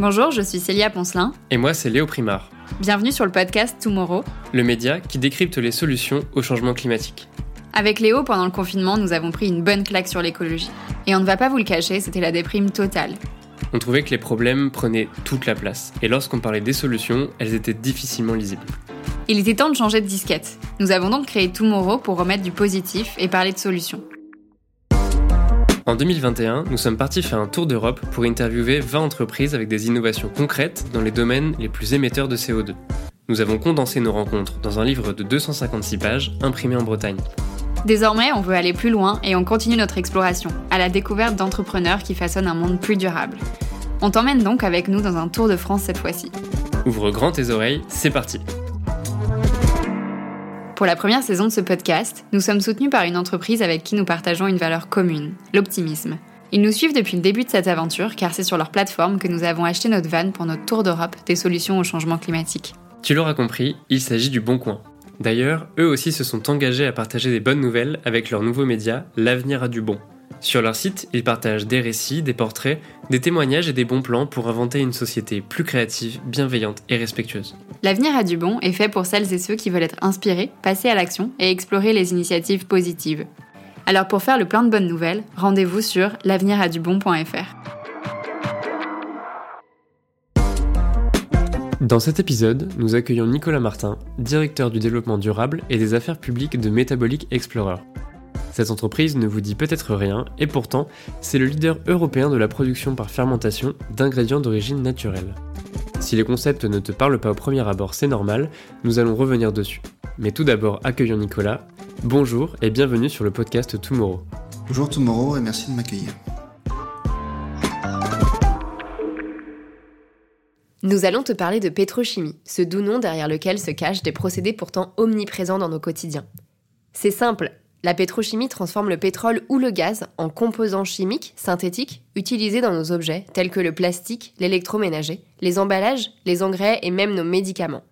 Bonjour, je suis Célia Poncelin. Et moi, c'est Léo Primard. Bienvenue sur le podcast Tomorrow, le média qui décrypte les solutions au changement climatique. Avec Léo, pendant le confinement, nous avons pris une bonne claque sur l'écologie. Et on ne va pas vous le cacher, c'était la déprime totale. On trouvait que les problèmes prenaient toute la place, et lorsqu'on parlait des solutions, elles étaient difficilement lisibles. Il était temps de changer de disquette. Nous avons donc créé Tomorrow pour remettre du positif et parler de solutions. En 2021, nous sommes partis faire un tour d'Europe pour interviewer 20 entreprises avec des innovations concrètes dans les domaines les plus émetteurs de CO2. Nous avons condensé nos rencontres dans un livre de 256 pages imprimé en Bretagne. Désormais, on veut aller plus loin et on continue notre exploration, à la découverte d'entrepreneurs qui façonnent un monde plus durable. On t'emmène donc avec nous dans un tour de France cette fois-ci. Ouvre grand tes oreilles, c'est parti Pour la première saison de ce podcast, nous sommes soutenus par une entreprise avec qui nous partageons une valeur commune, l'optimisme. Ils nous suivent depuis le début de cette aventure car c'est sur leur plateforme que nous avons acheté notre van pour notre tour d'Europe des solutions au changement climatique. Tu l'auras compris, il s'agit du Bon Coin, D'ailleurs, eux aussi se sont engagés à partager des bonnes nouvelles avec leur nouveau média, L'avenir a du bon. Sur leur site, ils partagent des récits, des portraits, des témoignages et des bons plans pour inventer une société plus créative, bienveillante et respectueuse. L'avenir a du bon est fait pour celles et ceux qui veulent être inspirés, passer à l'action et explorer les initiatives positives. Alors pour faire le plein de bonnes nouvelles, rendez-vous sur l'avenir-a-du-bon.fr. Dans cet épisode, nous accueillons Nicolas Martin, directeur du développement durable et des affaires publiques de Metabolic Explorer. Cette entreprise ne vous dit peut-être rien, et pourtant, c'est le leader européen de la production par fermentation d'ingrédients d'origine naturelle. Si les concepts ne te parlent pas au premier abord, c'est normal, nous allons revenir dessus. Mais tout d'abord, accueillons Nicolas. Bonjour et bienvenue sur le podcast Tomorrow. Bonjour Tomorrow et merci de m'accueillir. Nous allons te parler de pétrochimie, ce doux nom derrière lequel se cachent des procédés pourtant omniprésents dans nos quotidiens. C'est simple, la pétrochimie transforme le pétrole ou le gaz en composants chimiques, synthétiques, utilisés dans nos objets tels que le plastique, l'électroménager, les emballages, les engrais et même nos médicaments.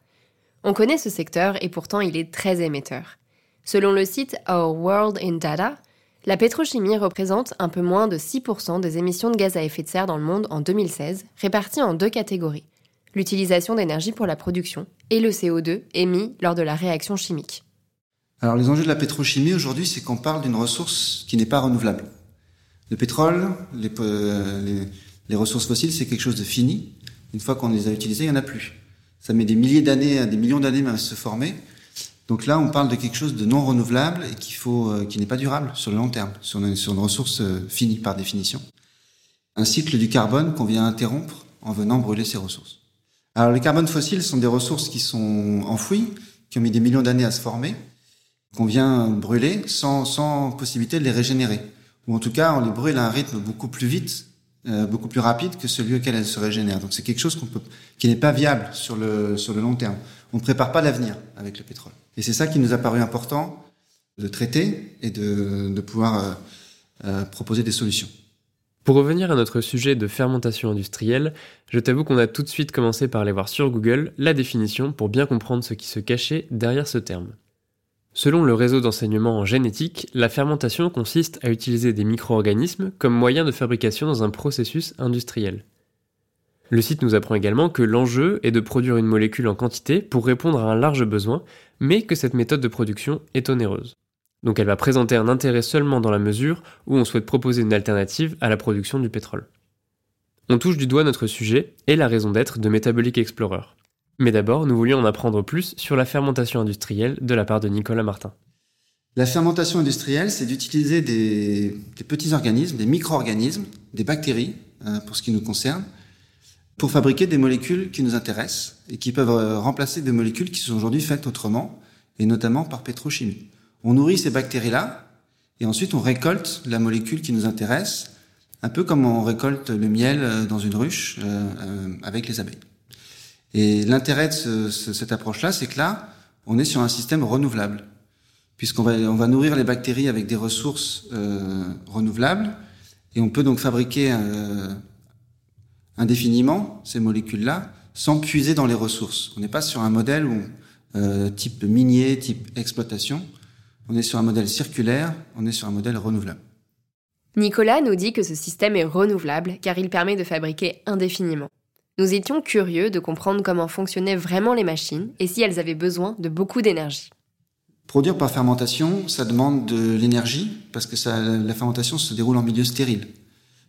On connaît ce secteur et pourtant il est très émetteur. Selon le site Our World in Data, la pétrochimie représente un peu moins de 6% des émissions de gaz à effet de serre dans le monde en 2016, réparties en deux catégories l'utilisation d'énergie pour la production et le CO2 émis lors de la réaction chimique. Alors les enjeux de la pétrochimie aujourd'hui, c'est qu'on parle d'une ressource qui n'est pas renouvelable. Le pétrole, les, les, ressources fossiles, c'est quelque chose de fini. Une fois qu'on les a utilisées, il n'y en a plus. Ça met des milliers d'années, des millions d'années à se former. Donc là, on parle de quelque chose de non renouvelable et faut, euh, qui n'est pas durable sur le long terme, sur une, sur une ressource euh, finie par définition. Un cycle du carbone qu'on vient interrompre en venant brûler ces ressources. Alors les carbones fossiles sont des ressources qui sont enfouies, qui ont mis des millions d'années à se former, qu'on vient brûler sans, sans possibilité de les régénérer. Ou en tout cas, on les brûle à un rythme beaucoup plus vite, euh, beaucoup plus rapide que celui auquel elles se régénèrent. Donc c'est quelque chose peut, qui n'est pas viable sur le, sur le long terme. On ne prépare pas l'avenir avec le pétrole. Et c'est ça qui nous a paru important de traiter et de, de pouvoir euh, euh, proposer des solutions. Pour revenir à notre sujet de fermentation industrielle, je t'avoue qu'on a tout de suite commencé par aller voir sur Google la définition pour bien comprendre ce qui se cachait derrière ce terme. Selon le réseau d'enseignement en génétique, la fermentation consiste à utiliser des micro-organismes comme moyen de fabrication dans un processus industriel. Le site nous apprend également que l'enjeu est de produire une molécule en quantité pour répondre à un large besoin, mais que cette méthode de production est onéreuse. Donc elle va présenter un intérêt seulement dans la mesure où on souhaite proposer une alternative à la production du pétrole. On touche du doigt notre sujet et la raison d'être de Metabolic Explorer. Mais d'abord, nous voulions en apprendre plus sur la fermentation industrielle de la part de Nicolas Martin. La fermentation industrielle, c'est d'utiliser des, petits organismes, des micro-organismes, des bactéries, euh, pour ce qui nous concerne, pour fabriquer des molécules qui nous intéressent et qui peuvent euh, remplacer des molécules qui sont aujourd'hui faites autrement, et notamment par pétrochimie. On nourrit ces bactéries-là, et ensuite on récolte la molécule qui nous intéresse, un peu comme on récolte le miel euh, dans une ruche euh, euh, avec les abeilles. Et l'intérêt de cette approche-là, c'est que là, on est sur un système renouvelable, puisqu'on va, on va nourrir les bactéries avec des ressources renouvelables, et on peut donc fabriquer indéfiniment ces molécules-là sans puiser dans les ressources. On n'est pas sur un modèle où, type minier, type exploitation, on est sur un modèle circulaire, on est sur un modèle renouvelable. Nicolas nous dit que ce système est renouvelable car il permet de fabriquer indéfiniment. Nous étions curieux de comprendre comment fonctionnaient vraiment les machines et si elles avaient besoin de beaucoup d'énergie. Produire par fermentation, ça demande de l'énergie parce que la fermentation se déroule en milieu stérile.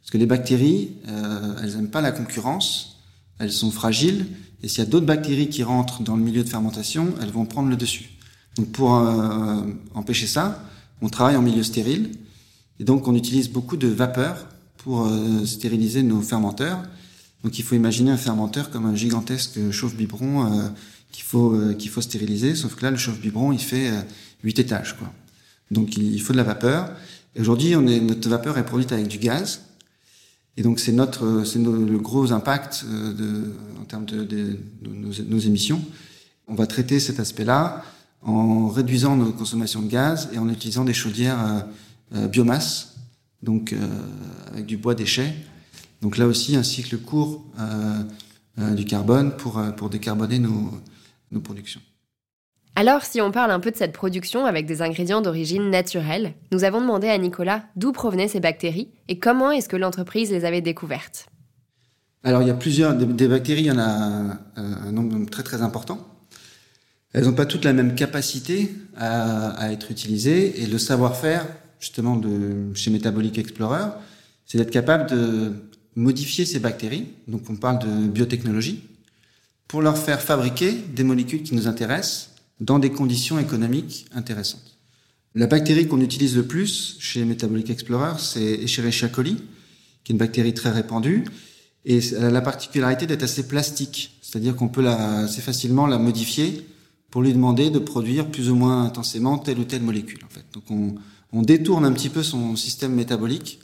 Parce que les bactéries, euh, elles n'aiment pas la concurrence, elles sont fragiles, et s'il y a d'autres bactéries qui rentrent dans le milieu de fermentation, elles vont prendre le dessus. Donc pour euh, empêcher ça, on travaille en milieu stérile, et donc on utilise beaucoup de vapeur pour euh, stériliser nos fermenteurs. Donc il faut imaginer un fermenteur comme un gigantesque chauffe-biberon euh, qu'il faut euh, qu'il faut stériliser, sauf que là le chauffe-biberon il fait huit étages quoi. Donc il faut de la vapeur. Aujourd'hui, notre vapeur est produite avec du gaz. Et donc c'est notre c'est le gros impact de, en termes de, de, nos, nos, émissions. On va traiter cet aspect-là en réduisant nos consommations de gaz et en utilisant des chaudières biomasse donc euh, avec du bois déchet. Donc là aussi, un cycle court euh, euh, du carbone pour, pour décarboner nos, nos productions. Alors, si on parle un peu de cette production avec des ingrédients d'origine naturelle, nous avons demandé à Nicolas d'où provenaient ces bactéries et comment est-ce que l'entreprise les avait découvertes. Alors, il y a plusieurs des bactéries, il y en a un nombre très très important. Elles n'ont pas toutes la même capacité à, à être utilisées et le savoir-faire justement de chez Metabolic Explorer, c'est d'être capable de modifier ces bactéries, donc on parle de biotechnologie, pour leur faire fabriquer des molécules qui nous intéressent dans des conditions économiques intéressantes. La bactérie qu'on utilise le plus chez Metabolic Explorer, c'est Escherichia coli, qui est une bactérie très répandue, et elle a la particularité d'être assez plastique, c'est-à-dire qu'on peut la, assez facilement la modifier pour lui demander de produire plus ou moins intensément telle ou telle molécule. En fait. Donc on, on détourne un petit peu son système métabolique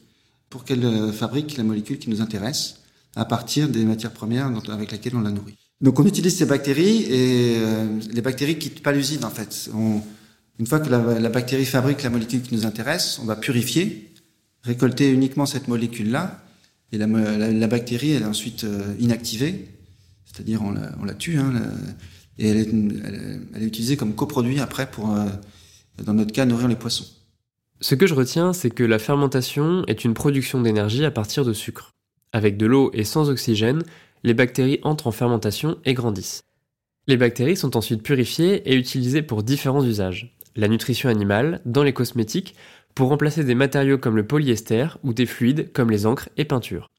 pour qu'elle euh, fabrique la molécule qui nous intéresse à partir des matières premières avec lesquelles on la nourrit. Donc on utilise ces bactéries et euh, les bactéries quittent pas l'usine en fait. une fois que la, bactérie fabrique la molécule qui nous intéresse, on va purifier, récolter uniquement cette molécule-là et la, bactérie elle est ensuite euh, inactivée, c'est-à-dire on la, tue hein, et elle est, utilisée comme coproduit après pour, dans notre cas, nourrir les poissons. Ce que je retiens, c'est que la fermentation est une production d'énergie à partir de sucre. Avec de l'eau et sans oxygène, les bactéries entrent en fermentation et grandissent. Les bactéries sont ensuite purifiées et utilisées pour différents usages. La nutrition animale, dans les cosmétiques, pour remplacer des matériaux comme le polyester ou des fluides comme les encres et peintures.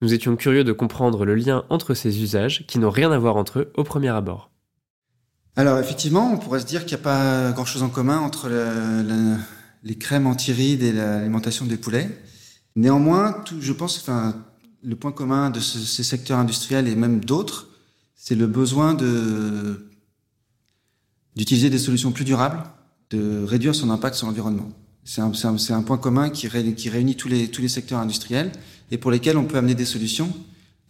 Nous étions curieux de comprendre le lien entre ces usages qui n'ont rien à voir entre eux au premier abord. Alors effectivement, on pourrait se dire qu'il n'y a pas grand-chose en commun entre le, les crèmes anti-rides et l'alimentation des poulets. Néanmoins, tout, je pense, enfin, le point commun de ces secteurs industriels et même d'autres, c'est le besoin de d'utiliser des solutions plus durables, de réduire son impact sur l'environnement. C'est un, un, un, point commun qui, qui, réunit tous les, tous les secteurs industriels et pour lesquels on peut amener des solutions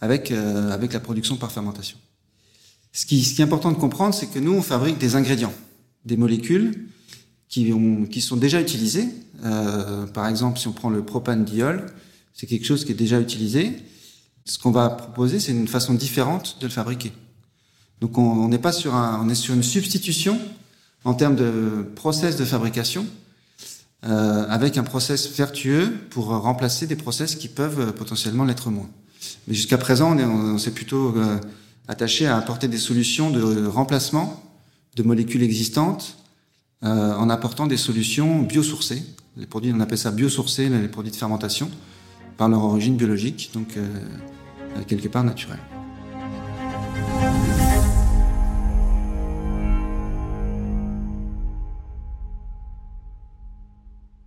avec, euh, avec la production par fermentation. Ce qui, ce qui est important de comprendre, c'est que nous, on fabrique des ingrédients, des molécules qui, ont, qui sont déjà utilisés. Euh, par exemple, si on prend le propanediol, c'est quelque chose qui est déjà utilisé. Ce qu'on va proposer, c'est une façon différente de le fabriquer. Donc on n'est pas sur un, on est sur une substitution en termes de process de fabrication, euh, avec un process vertueux pour remplacer des process qui peuvent potentiellement l'être moins. Mais jusqu'à présent, on s'est plutôt euh, attaché à apporter des solutions de remplacement de molécules existantes euh, en apportant des solutions biosourcées. Les produits, on appelle ça biosourcés, les produits de fermentation, par leur origine biologique, donc euh, quelque part naturelle.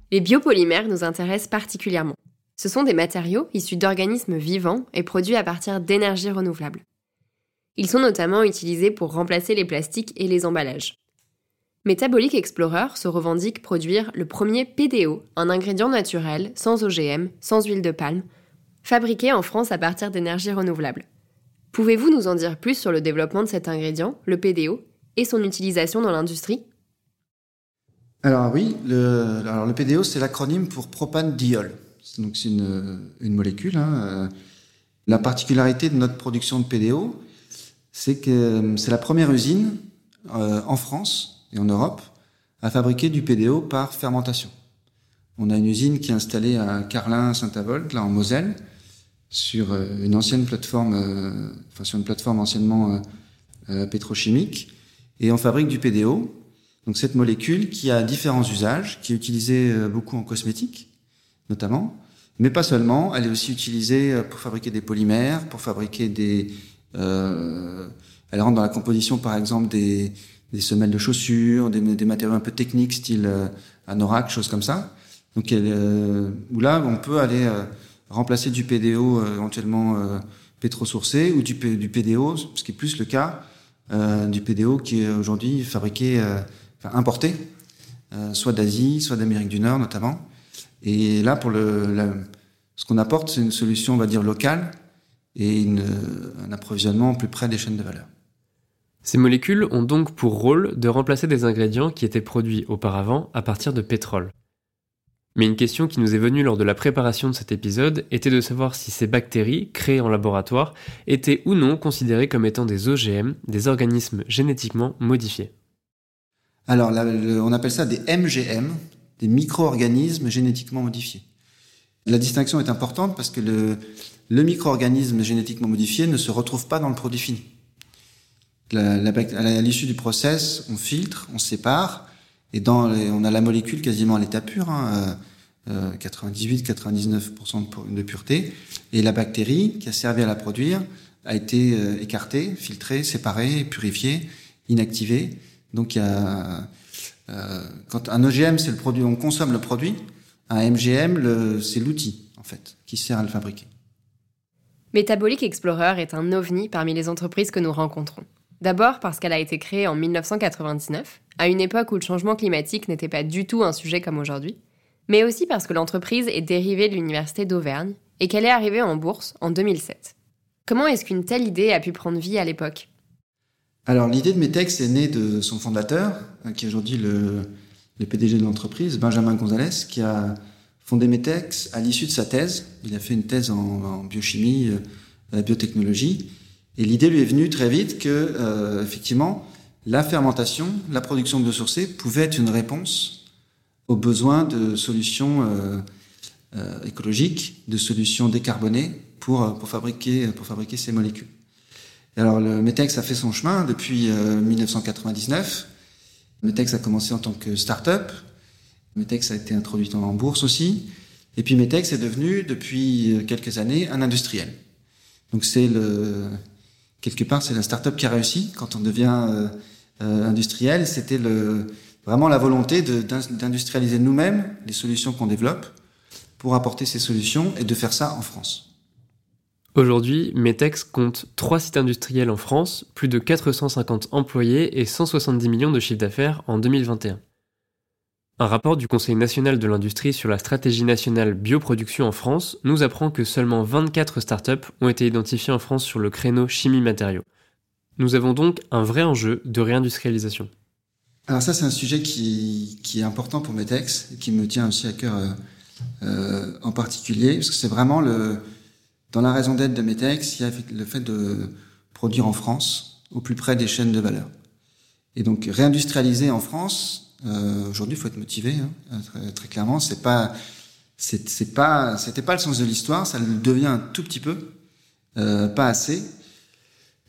Les biopolymères nous intéressent particulièrement. Ce sont des matériaux issus d'organismes vivants et produits à partir d'énergies renouvelables. Ils sont notamment utilisés pour remplacer les plastiques et les emballages. Metabolic Explorer se revendique produire le premier PDO, un ingrédient naturel, sans OGM, sans huile de palme, fabriqué en France à partir d'énergie renouvelable. Pouvez-vous nous en dire plus sur le développement de cet ingrédient, le PDO, et son utilisation dans l'industrie? Alors oui, le, alors le PDO c'est l'acronyme pour propanediol. Donc c'est une, molécule. Hein. La particularité de notre production de PDO, c'est que c'est la première usine euh, en France en Europe à fabriquer du PDO par fermentation. On a une usine qui est installée à Carlin-Saint-Avold, là en Moselle, sur une ancienne plateforme, enfin sur une plateforme anciennement pétrochimique, et on fabrique du PDO. Donc cette molécule qui a différents usages, qui est utilisée beaucoup en cosmétique, notamment, mais pas seulement. Elle est aussi utilisée pour fabriquer des polymères, pour fabriquer des. elle rentre dans la composition, par exemple, des des semelles de chaussures, des, des, matériaux un peu techniques, style euh, anorak, choses comme ça. Donc, euh, où là, on peut aller euh, remplacer du PDO éventuellement pétrosourcé ou du, PDO, ce qui est plus le cas du PDO qui est aujourd'hui fabriqué, enfin importé, soit d'Asie, soit d'Amérique du Nord notamment. Et là, pour le, ce qu'on apporte, c'est une solution, on va dire, locale et une, un approvisionnement plus près des chaînes de valeur. Ces molécules ont donc pour rôle de remplacer des ingrédients qui étaient produits auparavant à partir de pétrole. Mais une question qui nous est venue lors de la préparation de cet épisode était de savoir si ces bactéries, créées en laboratoire, étaient ou non considérées comme étant des OGM, des organismes génétiquement modifiés. Alors, on appelle ça des MGM, des micro-organismes génétiquement modifiés. La distinction est importante parce que le, le micro-organisme génétiquement modifié ne se retrouve pas dans le produit fini. À l'issue du process, on filtre, on sépare, et on a la molécule quasiment à l'état pur, hein, euh, 98-99% de, pureté, et la bactérie qui a servi à la produire a été euh, écartée, filtrée, séparée, purifiée, inactivée. Donc euh, quand un OGM c'est le produit, on consomme le produit, un MGM c'est l'outil en fait qui sert à le fabriquer. Metabolic Explorer est un ovni parmi les entreprises que nous rencontrons. D'abord parce qu'elle a été créée en 1999, à une époque où le changement climatique n'était pas du tout un sujet comme aujourd'hui, mais aussi parce que l'entreprise est dérivée de l'Université d'Auvergne et qu'elle est arrivée en bourse en 2007. Comment est-ce qu'une telle idée a pu prendre vie à l'époque? Alors l'idée de Metex est née de son fondateur, hein, qui est aujourd'hui le, PDG de l'entreprise, Benjamin Gonzalez, qui a fondé Metex à l'issue de sa thèse. Il a fait une thèse en, biochimie, euh, biotechnologie, et l'idée lui est venue très vite que, euh, effectivement, la fermentation, la production de biosourcés pouvait être une réponse aux besoins de solutions euh, euh, écologiques, de solutions décarbonées pour, pour, fabriquer, pour fabriquer ces molécules. Et alors, le Metex a fait son chemin depuis 1999. Metex a commencé en tant que start-up. Metex a été introduit en bourse aussi. Et puis Metex est devenu, depuis quelques années, un industriel. Donc c'est le, quelque part, c'est la start-up qui a réussi quand on devient euh, euh, industriel. C'était vraiment la volonté d'industrialiser nous-mêmes les solutions qu'on développe pour apporter ces solutions et de faire ça en France. Aujourd'hui, Metex compte 3 sites industriels en France, plus de 450 employés et 170 millions de chiffre d'affaires en 2021. Un rapport du Conseil national de l'industrie sur la stratégie nationale bioproduction en France nous apprend que seulement 24 startups ont été identifiées en France sur le créneau chimie-matériaux. Nous avons donc un vrai enjeu de réindustrialisation. Alors ça, c'est un sujet qui, qui, est important pour Metex et qui me tient aussi à cœur euh, euh, en particulier, parce que c'est vraiment le, dans la raison d'être de Metex, il y a le fait de produire en France, au plus près des chaînes de valeur. Et donc réindustrialiser en France, euh, Aujourd'hui, il faut être motivé. Hein, très, très, clairement, c'est pas, c'est pas, c'était pas le sens de l'histoire. Ça le devient un tout petit peu, euh, pas assez.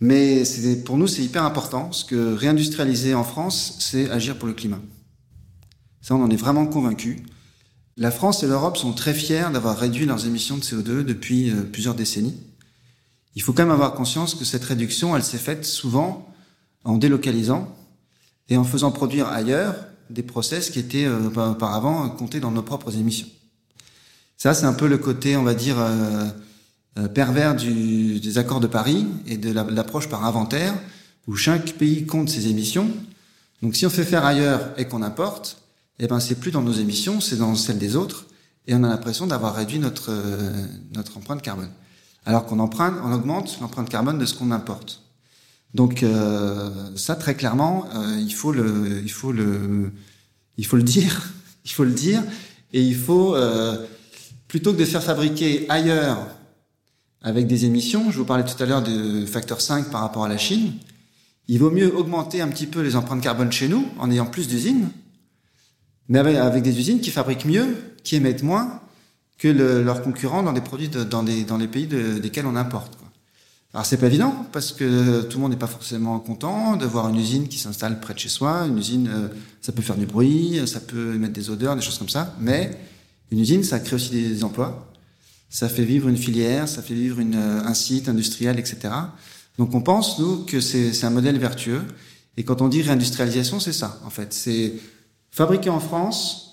Mais pour nous, c'est hyper important parce que réindustrialiser en France, c'est agir pour le climat. Ça, on en est vraiment convaincu. La France et l'Europe sont très fiers d'avoir réduit leurs émissions de CO2 depuis euh, plusieurs décennies. Il faut quand même avoir conscience que cette réduction, elle s'est faite souvent en délocalisant et en faisant produire ailleurs des process qui étaient euh, auparavant comptés dans nos propres émissions. Ça, c'est un peu le côté, on va dire, euh, euh, pervers du, des accords de Paris et de l'approche par inventaire, où chaque pays compte ses émissions. Donc, si on fait faire ailleurs et qu'on importe, eh ben, c'est plus dans nos émissions, c'est dans celles des autres, et on a l'impression d'avoir réduit notre notre empreinte carbone. Alors qu'on emprunte, on augmente l'empreinte carbone de ce qu'on importe. Donc euh, ça très clairement, euh, il faut le, il faut le, il faut le dire, il faut le dire, et il faut euh, plutôt que de faire fabriquer ailleurs avec des émissions, je vous parlais tout à l'heure de facteur 5 par rapport à la Chine, il vaut mieux augmenter un petit peu les empreintes carbone chez nous en ayant plus d'usines, mais avec, des usines qui fabriquent mieux, qui émettent moins, que leurs concurrents dans des produits dans, dans les pays desquels on importe. Alors c'est pas évident parce que tout le monde n'est pas forcément content de voir une usine qui s'installe près de chez soi. Une usine, euh, ça peut faire du bruit, ça peut émettre des odeurs, des choses comme ça. Mais une usine, ça crée aussi des emplois. Ça fait vivre une filière, ça fait vivre une, euh, un site industriel, etc. Donc on pense nous que c'est un modèle vertueux. Et quand on dit réindustrialisation, c'est ça en fait. C'est fabriquer en France euh,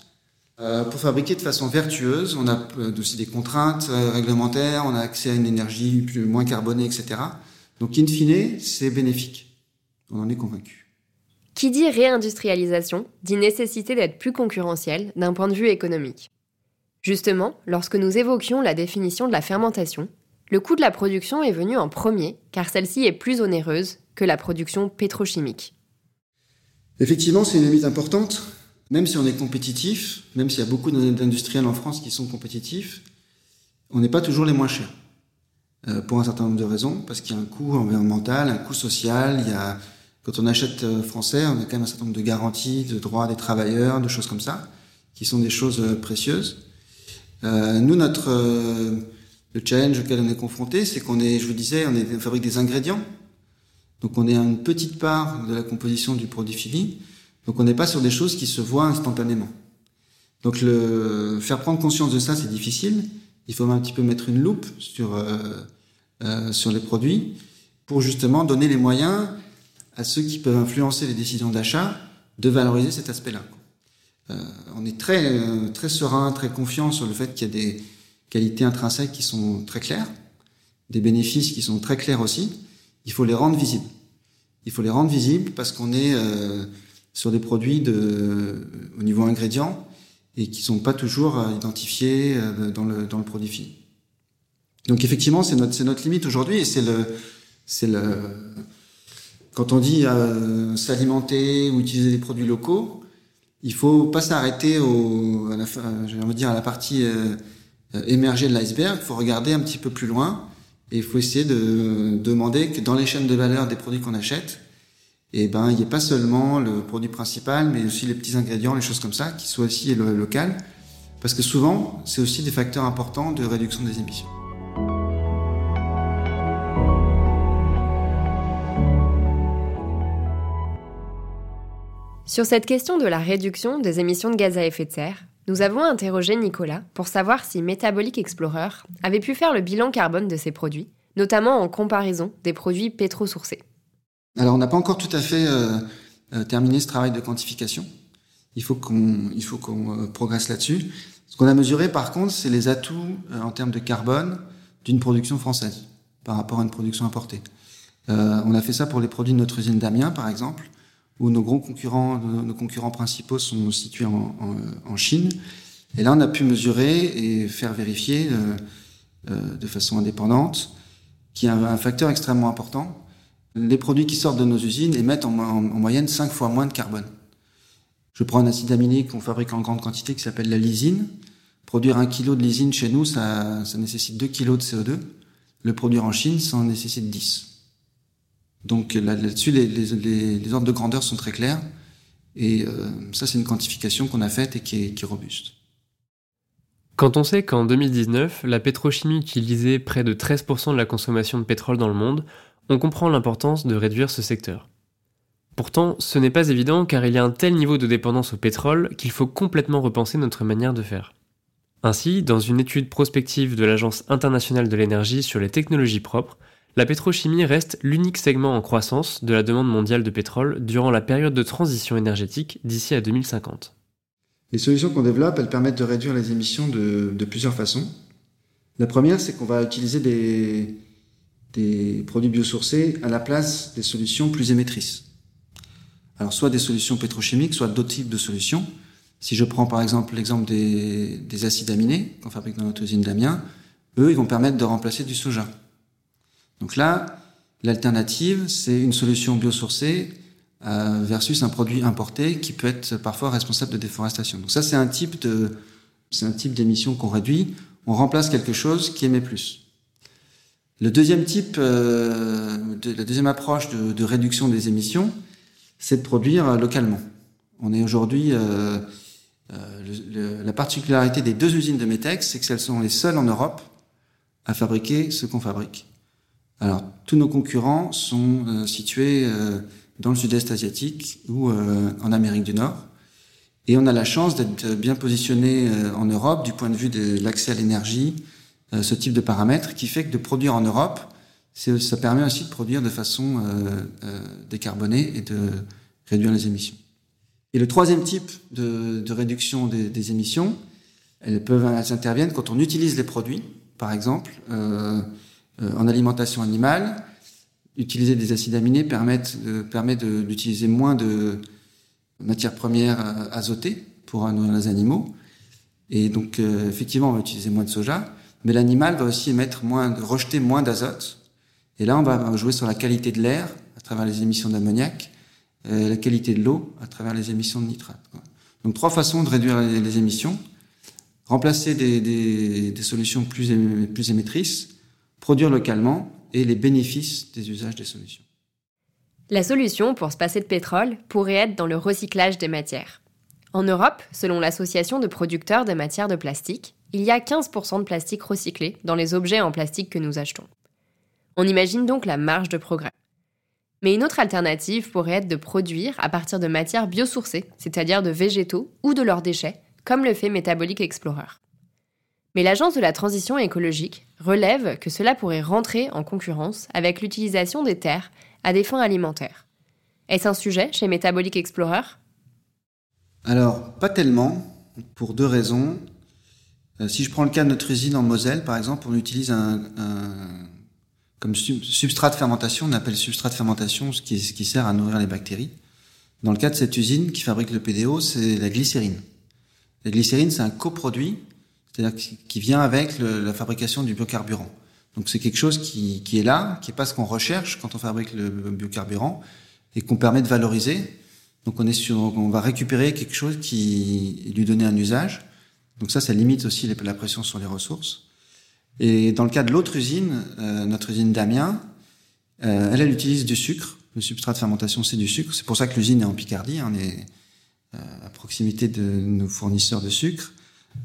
pour fabriquer de façon vertueuse, on a euh, aussi des contraintes euh, réglementaires, on a accès à une énergie plus, moins carbonée, etc. Donc, in fine, c'est bénéfique. On en est convaincu. Qui dit réindustrialisation dit nécessité d'être plus concurrentiel d'un point de vue économique. Justement, lorsque nous évoquions la définition de la fermentation, le coût de la production est venu en premier car celle-ci est plus onéreuse que la production pétrochimique. Effectivement, c'est une limite importante même si on est compétitif, même s'il y a beaucoup d'industriels en France qui sont compétitifs, on n'est pas toujours les moins chers. Euh, pour un certain nombre de raisons, parce qu'il y a un coût environnemental, un coût social, il y a, quand on achète euh, français, on a quand même un certain nombre de garanties, de droits des travailleurs, de choses comme ça, qui sont des choses euh, précieuses. Euh, nous, notre, euh, le challenge auquel on est confronté, c'est qu'on est, je vous disais, on, est, on fabrique des ingrédients. Donc on est à une petite part de la composition du produit fini, donc on n'est pas sur des choses qui se voient instantanément. Donc le faire prendre conscience de ça, c'est difficile. Il faut un petit peu mettre une loupe sur euh, euh, sur les produits pour justement donner les moyens à ceux qui peuvent influencer les décisions d'achat de valoriser cet aspect-là. Euh, on est très euh, très serein, très confiant sur le fait qu'il y a des qualités intrinsèques qui sont très claires, des bénéfices qui sont très clairs aussi. Il faut les rendre visibles. Il faut les rendre visibles parce qu'on est euh, sur des produits au niveau ingrédients et qui sont pas toujours euh, identifiés euh, dans le, dans le produit fini. Donc effectivement, c'est notre, notre limite aujourd'hui et c'est le, c'est le, quand on dit euh, s'alimenter ou utiliser des produits locaux, il faut pas s'arrêter à la, dire à la partie euh, émergée de l'iceberg. Il faut regarder un petit peu plus loin et il faut essayer de demander que dans les chaînes de valeur des produits qu'on achète, et ben il n'y ait pas seulement le produit principal, mais aussi les petits ingrédients, les choses comme ça, qui soient aussi local, parce que souvent c'est aussi des facteurs importants de réduction des émissions. Sur cette question de la réduction des émissions de gaz à effet de serre, nous avons interrogé Nicolas pour savoir si Metabolic Explorer avait pu faire le bilan carbone de ses produits, notamment en comparaison des produits pétrosourcés. Alors, on n'a pas encore tout à fait euh, euh, terminé ce travail de quantification. Il faut qu'on, il faut qu'on euh, progresse là-dessus. Ce qu'on a mesuré, par contre, c'est les atouts euh, en termes de carbone d'une production française par rapport à une production importée. Euh, on a fait ça pour les produits de notre usine d'Amiens, par exemple, où nos gros concurrents, nos, concurrents principaux sont situés en, en, en, Chine. Et là, on a pu mesurer et faire vérifier de façon indépendante qu'il y a un, un facteur extrêmement important les produits qui sortent de nos usines émettent en, en, en moyenne 5 fois moins de carbone. Je prends un acide aminé qu'on fabrique en grande quantité qui s'appelle la lysine. Produire un kilo de lysine chez nous, ça, nécessite 2 kilos de CO2. Le produire en Chine, ça en nécessite 10. Donc là-dessus, les, ordres de grandeur sont très clairs. Et euh, ça, c'est une quantification qu'on a faite et qui est robuste. Quand on sait qu'en 2019, la pétrochimie utilisait près de 13% de la consommation de pétrole dans le monde, on comprend l'importance de réduire ce secteur. Pourtant, ce n'est pas évident car il y a un tel niveau de dépendance au pétrole qu'il faut complètement repenser notre manière de faire. Ainsi, dans une étude prospective de l'Agence internationale de l'énergie sur les technologies propres, la pétrochimie reste l'unique segment en croissance de la demande mondiale de pétrole durant la période de transition énergétique d'ici à 2050. Les solutions qu'on développe, elles permettent de réduire les émissions de, de plusieurs façons. La première, c'est qu'on va utiliser des, des produits biosourcés à la place des solutions plus émettrices. Alors soit des solutions pétrochimiques, soit d'autres types de solutions. Si je prends par exemple l'exemple des, des, acides aminés qu'on fabrique dans notre usine d'Amiens, eux, ils vont permettre de remplacer du soja. Donc là, l'alternative, c'est une solution biosourcée euh, versus un produit importé qui peut être parfois responsable de déforestation. Donc ça, c'est un type c'est un type d'émission qu'on réduit. On remplace quelque chose qui émet plus. Le deuxième type, euh, de, la deuxième approche de, de réduction des émissions, c'est de produire localement. On est aujourd'hui, euh, Euh, la particularité des deux usines de Metex, c'est qu'elles sont les seules en Europe à fabriquer ce qu'on fabrique. Alors, tous nos concurrents sont euh, situés euh, dans le sud-est asiatique ou en Amérique du Nord. Et on a la chance d'être bien positionné en Europe du point de vue de l'accès à l'énergie, ce type de paramètres, qui fait que de produire en Europe, ça permet aussi de produire de façon décarbonée et de réduire les émissions. Et le troisième type de, de réduction des, des, émissions, elles peuvent elles interviennent quand on utilise les produits, par exemple, euh, euh, en alimentation animale. Utiliser des acides aminés permet, euh, permet d'utiliser moins de matières premières euh, azotées pour nourrir les animaux. Et donc, euh, effectivement, on va utiliser moins de soja, mais l'animal va aussi émettre moins, rejeter moins d'azote. Et là, on va jouer sur la qualité de l'air à travers les émissions d'ammoniac euh, la qualité de l'eau à travers les émissions de nitrate. Donc trois façons de réduire les, émissions. Remplacer des, solutions plus, plus émettrices, produire localement et les bénéfices des usages des solutions. La solution pour se passer de pétrole pourrait être dans le recyclage des matières. En Europe, selon l'Association de producteurs de matières de plastique, il y a 15% de plastique recyclé dans les objets en plastique que nous achetons. On imagine donc la marge de progrès. Mais une autre alternative pourrait être de produire à partir de matières biosourcées, c'est-à-dire de végétaux ou de leurs déchets, comme le fait Metabolic Explorer. Mais l'Agence de la transition écologique relève que cela pourrait rentrer en concurrence avec l'utilisation des terres à des fins alimentaires. Est-ce un sujet chez Metabolic Explorer? Alors, pas tellement, pour deux raisons. Euh, si je prends le cas de notre usine en Moselle, par exemple, on utilise un, un comme substrat de fermentation, on appelle substrat de fermentation ce qui, ce qui sert à nourrir les bactéries. Dans le cas de cette usine qui fabrique le PDO, c'est la glycérine. La glycérine, c'est un coproduit, c'est-à-dire qui vient avec la fabrication du biocarburant. Donc c'est quelque chose qui, qui, est là, qui est pas ce qu'on recherche quand on fabrique le biocarburant et qu'on permet de valoriser. Donc on est sur, on va récupérer quelque chose qui lui donner un usage. Donc ça, ça limite aussi la pression sur les ressources. Et dans le cas de l'autre usine, euh, notre usine d'Amiens, euh, elle, elle utilise du sucre. Le substrat de fermentation, c'est du sucre. C'est pour ça que l'usine est en Picardie. On est euh, à proximité de nos fournisseurs de sucre,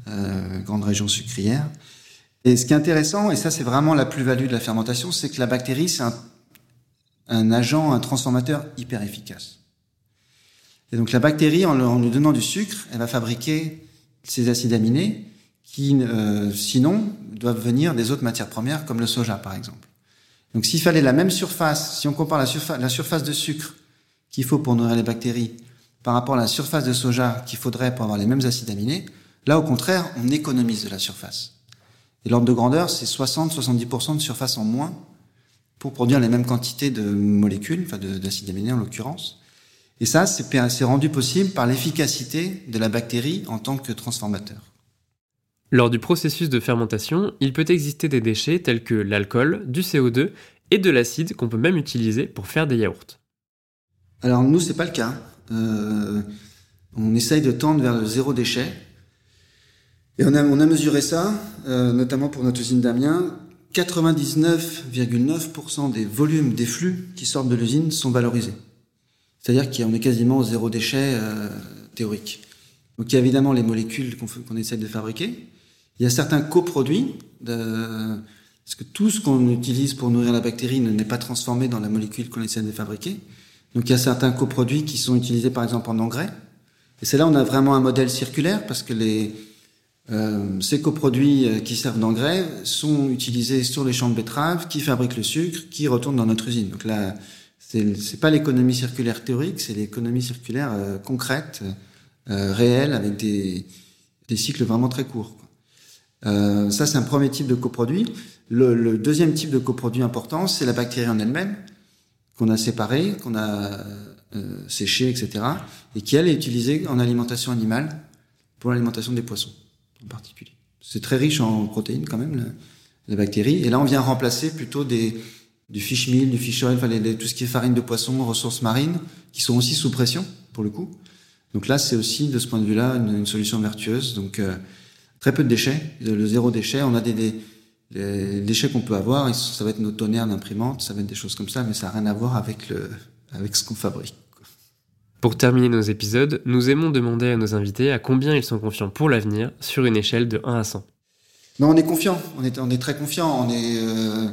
euh, grande région sucrière. Et ce qui est intéressant, et ça c'est vraiment la plus-value de la fermentation, c'est que la bactérie, c'est un, agent, un transformateur hyper efficace. Et donc la bactérie, en, lui donnant du sucre, elle va fabriquer ces acides aminés qui, euh, sinon, doivent venir des autres matières premières, comme le soja, par exemple. Donc, s'il fallait la même surface, si on compare la, la surface de sucre qu'il faut pour nourrir les bactéries par rapport à la surface de soja qu'il faudrait pour avoir les mêmes acides aminés, là, au contraire, on économise de la surface. Et l'ordre de grandeur, c'est 60-70% de surface en moins pour produire les mêmes quantités de molécules, enfin d'acides aminés en l'occurrence. Et ça, c'est rendu possible par l'efficacité de la bactérie en tant que transformateur. Lors du processus de fermentation, il peut exister des déchets tels que l'alcool, du CO2 et de l'acide qu'on peut même utiliser pour faire des yaourts. Alors nous, c'est pas le cas. Euh, on essaye de tendre vers le zéro déchet. Et on a, on a mesuré ça, euh, notamment pour notre usine d'Amiens. 99,9% des volumes des flux qui sortent de l'usine sont valorisés. C'est-à-dire qu'on est quasiment au zéro déchet euh, théorique. Donc il y a évidemment les molécules qu'on qu essaie de fabriquer, il y a certains coproduits, de, parce que tout ce qu'on utilise pour nourrir la bactérie n'est pas transformé dans la molécule qu'on essaie de fabriquer. Donc il y a certains coproduits qui sont utilisés par exemple en engrais. Et c'est là on a vraiment un modèle circulaire parce que les, euh, ces coproduits euh, qui servent d'engrais sont utilisés sur les champs de betteraves qui fabriquent le sucre qui retourne dans notre usine. Donc là, c'est pas l'économie circulaire théorique, c'est l'économie circulaire euh, concrète, euh, réelle, avec des, des cycles vraiment très courts. Euh, ça, c'est un premier type de coproduit. Le, le, deuxième type de coproduit important, c'est la bactérie en elle-même, qu'on a séparée, qu'on a euh, séchée, etc., et qui, elle, est utilisée en alimentation animale pour l'alimentation des poissons, en particulier. C'est très riche en protéines, quand même, la, la, bactérie. Et là, on vient remplacer plutôt des, du fish meal, du fish oil, enfin, les, tout ce qui est farine de poisson, ressources marines, qui sont aussi sous pression, pour le coup. Donc là, c'est aussi, de ce point de vue-là, une, une, solution vertueuse. Donc, euh, très peu de déchets, le zéro déchet. On a des, des les déchets qu'on peut avoir, ça va être nos tonnerres d'imprimante, ça va être des choses comme ça, mais ça n'a rien à voir avec le, avec ce qu'on fabrique. Pour terminer nos épisodes, nous aimons demander à nos invités à combien ils sont confiants pour l'avenir sur une échelle de 1 à 100. Non, on est confiant, on est, on est très confiant, on est, euh,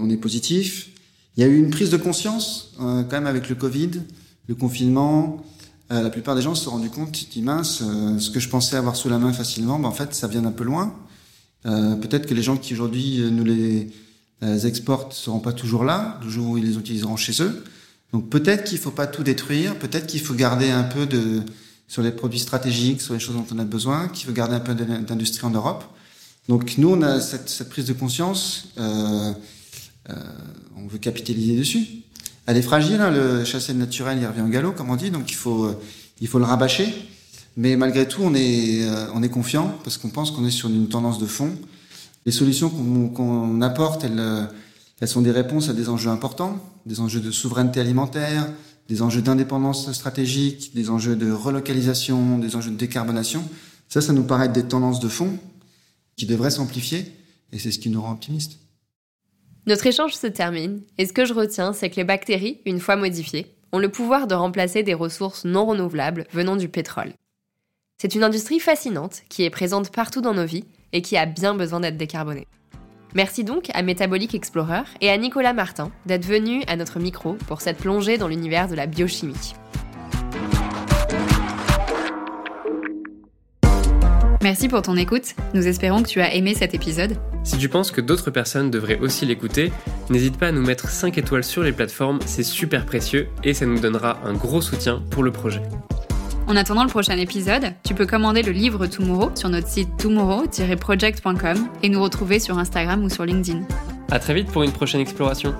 on est positif. Il y a eu une prise de conscience euh, quand même avec le Covid, le confinement. Euh, la plupart des gens se sont rendus compte, disent mince, ce que je pensais avoir sous la main facilement, ben, en fait ça vient d'un peu loin. Peut-être que les gens qui aujourd'hui nous les exportent ne seront pas toujours là, le jour où ils les utiliseront chez eux. Donc peut-être qu'il ne faut pas tout détruire, peut-être qu'il faut garder un peu de sur les produits stratégiques, sur les choses dont on a besoin, qu'il faut garder un peu d'industrie en Europe. Donc nous, on a cette, prise de conscience, euh, euh, on veut capitaliser dessus. Elle est fragile, hein, le chassé naturel, il revient au galop, comme on dit, donc il faut, il faut le rabâcher. Mais malgré tout, on est, euh, on est confiant parce qu'on pense qu'on est sur une tendance de fond. Les solutions qu'on apporte, elles, elles sont des réponses à des enjeux importants des enjeux de souveraineté alimentaire, des enjeux d'indépendance stratégique, des enjeux de relocalisation, des enjeux de décarbonation. Ça, ça nous paraît être des tendances de fond qui devraient s'amplifier et c'est ce qui nous rend optimistes. Notre échange se termine et ce que je retiens, c'est que les bactéries, une fois modifiées, ont le pouvoir de remplacer des ressources non renouvelables venant du pétrole. C'est une industrie fascinante qui est présente partout dans nos vies et qui a bien besoin d'être décarbonée. Merci donc à Metabolic Explorer et à Nicolas Martin d'être venus à notre micro pour cette plongée dans l'univers de la biochimie. Merci pour ton écoute, nous espérons que tu as aimé cet épisode. Si tu penses que d'autres personnes devraient aussi l'écouter, n'hésite pas à nous mettre 5 étoiles sur les plateformes, c'est super précieux et ça nous donnera un gros soutien pour le projet. En attendant le prochain épisode, tu peux commander le livre Tomorrow sur notre site tomorrow-project.com et nous retrouver sur Instagram ou sur LinkedIn. À très vite pour une prochaine exploration.